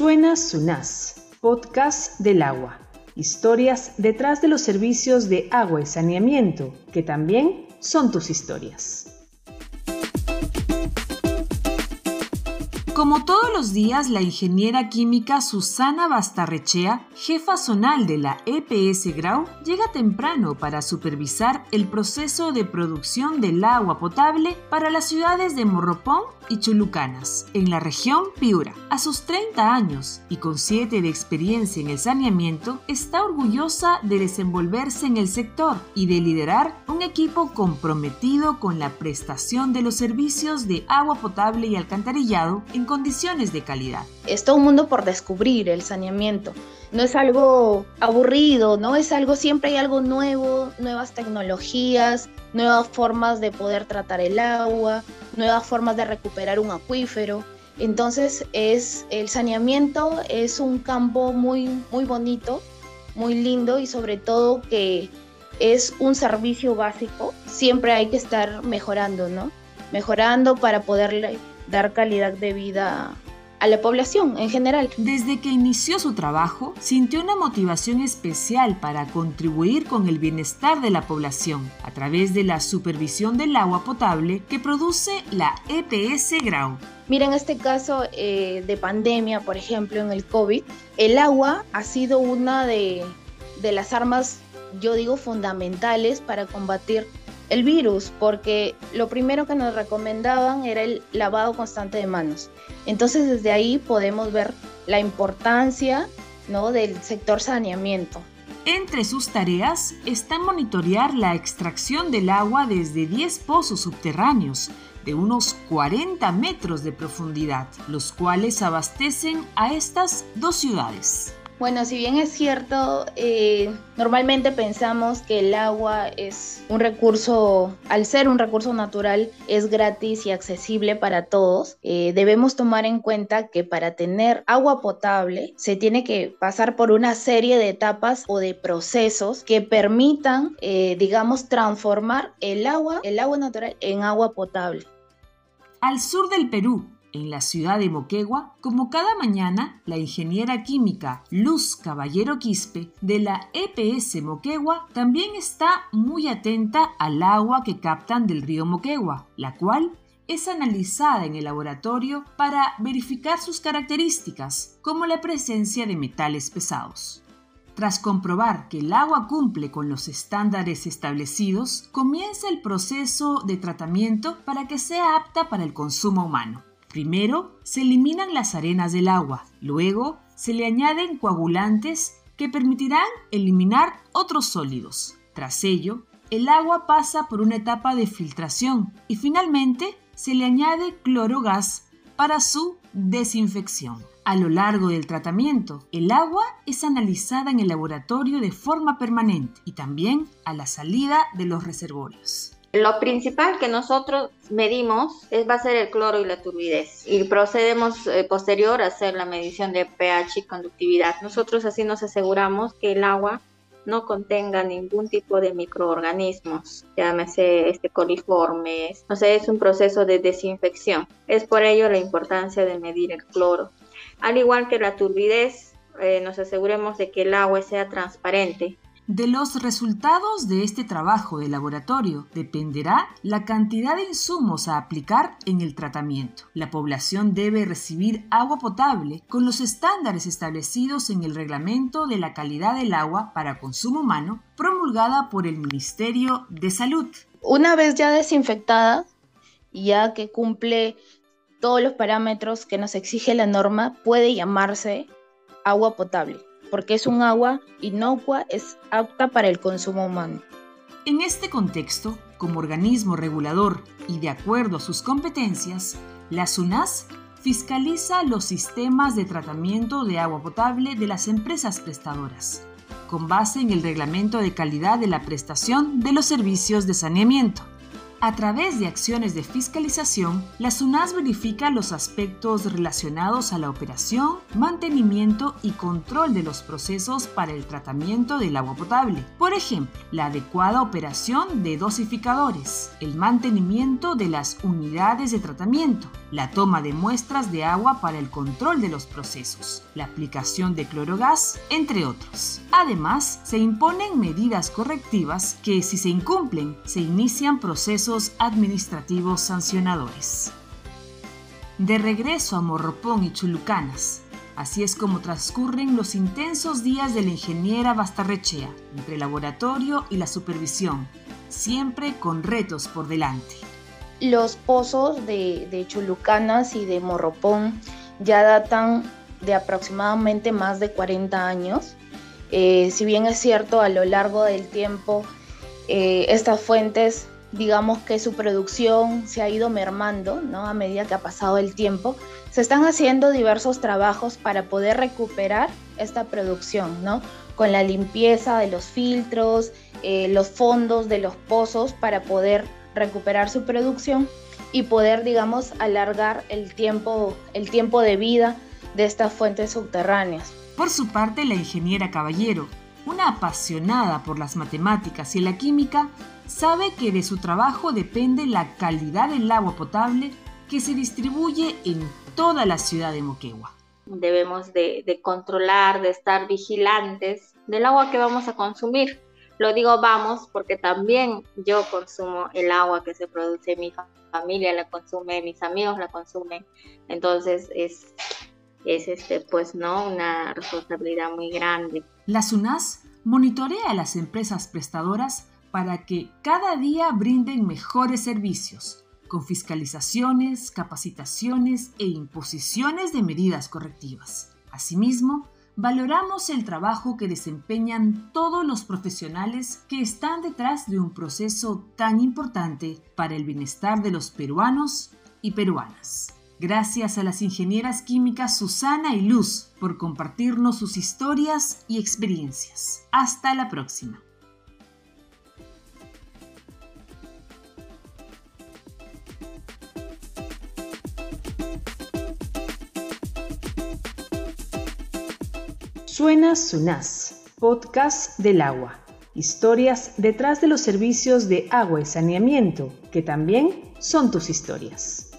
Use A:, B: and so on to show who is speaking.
A: Suena Sunás, podcast del agua. Historias detrás de los servicios de agua y saneamiento, que también son tus historias. Como todos los días, la ingeniera química Susana Bastarrechea, jefa zonal de la EPS Grau, llega temprano para supervisar el proceso de producción del agua potable para las ciudades de Morropón y Chulucanas, en la región Piura. A sus 30 años y con 7 de experiencia en el saneamiento, está orgullosa de desenvolverse en el sector y de liderar un equipo comprometido con la prestación de los servicios de agua potable y alcantarillado en condiciones de calidad.
B: Es todo un mundo por descubrir el saneamiento. No es algo aburrido, ¿no? Es algo, siempre hay algo nuevo, nuevas tecnologías, nuevas formas de poder tratar el agua, nuevas formas de recuperar un acuífero. Entonces es el saneamiento es un campo muy muy bonito, muy lindo y sobre todo que es un servicio básico. Siempre hay que estar mejorando, ¿no? Mejorando para poderle dar calidad de vida a la población en general.
A: Desde que inició su trabajo, sintió una motivación especial para contribuir con el bienestar de la población a través de la supervisión del agua potable que produce la EPS Grau.
B: Mira, en este caso eh, de pandemia, por ejemplo, en el COVID, el agua ha sido una de, de las armas, yo digo, fundamentales para combatir el virus, porque lo primero que nos recomendaban era el lavado constante de manos. Entonces desde ahí podemos ver la importancia ¿no? del sector saneamiento.
A: Entre sus tareas está monitorear la extracción del agua desde 10 pozos subterráneos de unos 40 metros de profundidad, los cuales abastecen a estas dos ciudades.
B: Bueno, si bien es cierto, eh, normalmente pensamos que el agua es un recurso, al ser un recurso natural, es gratis y accesible para todos. Eh, debemos tomar en cuenta que para tener agua potable se tiene que pasar por una serie de etapas o de procesos que permitan, eh, digamos, transformar el agua, el agua natural en agua potable.
A: Al sur del Perú, en la ciudad de Moquegua, como cada mañana, la ingeniera química Luz Caballero Quispe de la EPS Moquegua también está muy atenta al agua que captan del río Moquegua, la cual es analizada en el laboratorio para verificar sus características, como la presencia de metales pesados. Tras comprobar que el agua cumple con los estándares establecidos, comienza el proceso de tratamiento para que sea apta para el consumo humano. Primero, se eliminan las arenas del agua, luego se le añaden coagulantes que permitirán eliminar otros sólidos. Tras ello, el agua pasa por una etapa de filtración y finalmente se le añade clorogas para su desinfección. A lo largo del tratamiento, el agua es analizada en el laboratorio de forma permanente y también a la salida de los reservorios.
C: Lo principal que nosotros medimos es, va a ser el cloro y la turbidez y procedemos eh, posterior a hacer la medición de pH y conductividad. Nosotros así nos aseguramos que el agua no contenga ningún tipo de microorganismos, llámese este coliformes, no sé, es un proceso de desinfección. Es por ello la importancia de medir el cloro. Al igual que la turbidez, eh, nos aseguremos de que el agua sea transparente
A: de los resultados de este trabajo de laboratorio dependerá la cantidad de insumos a aplicar en el tratamiento. La población debe recibir agua potable con los estándares establecidos en el Reglamento de la Calidad del Agua para Consumo Humano promulgada por el Ministerio de Salud.
B: Una vez ya desinfectada, ya que cumple todos los parámetros que nos exige la norma, puede llamarse agua potable porque es un agua inocua, es apta para el consumo humano.
A: En este contexto, como organismo regulador y de acuerdo a sus competencias, la SUNAS fiscaliza los sistemas de tratamiento de agua potable de las empresas prestadoras, con base en el reglamento de calidad de la prestación de los servicios de saneamiento. A través de acciones de fiscalización, la SUNAS verifica los aspectos relacionados a la operación, mantenimiento y control de los procesos para el tratamiento del agua potable. Por ejemplo, la adecuada operación de dosificadores, el mantenimiento de las unidades de tratamiento, la toma de muestras de agua para el control de los procesos, la aplicación de clorogás, entre otros. Además, se imponen medidas correctivas que, si se incumplen, se inician procesos administrativos sancionadores. De regreso a Morropón y Chulucanas, así es como transcurren los intensos días de la ingeniera Bastarrechea, entre el laboratorio y la supervisión, siempre con retos por delante.
B: Los pozos de, Chulucanas y de Morropón ya datan de aproximadamente más de 40 años. Eh, si bien es cierto, a lo largo del tiempo, eh, estas fuentes digamos que su producción se ha ido mermando ¿no? a medida que ha pasado el tiempo. Se están haciendo diversos trabajos para poder recuperar esta producción, ¿no? con la limpieza de los filtros, eh, los fondos de los pozos para poder recuperar su producción y poder, digamos, alargar el tiempo, el tiempo de vida de estas fuentes subterráneas.
A: Por su parte, la ingeniera Caballero, una apasionada por las matemáticas y la química, sabe que de su trabajo depende la calidad del agua potable que se distribuye en toda la ciudad de Moquegua.
C: Debemos de, controlar, de estar vigilantes del agua que vamos a consumir. Lo digo vamos porque también yo consumo el agua que se produce, mi familia la consume, mis amigos la consumen. Entonces es, es este, pues, ¿no? una responsabilidad muy grande.
A: La SUNAS monitorea a las empresas prestadoras para que cada día brinden mejores servicios, con fiscalizaciones, capacitaciones e imposiciones de medidas correctivas. Asimismo, valoramos el trabajo que desempeñan todos los profesionales que están detrás de un proceso tan importante para el bienestar de los peruanos y peruanas. Gracias a las ingenieras químicas Susana y Luz por compartirnos sus historias y experiencias. Hasta la próxima. Suena Sunaz, podcast del agua. Historias detrás de los servicios de agua y saneamiento, que también son tus historias.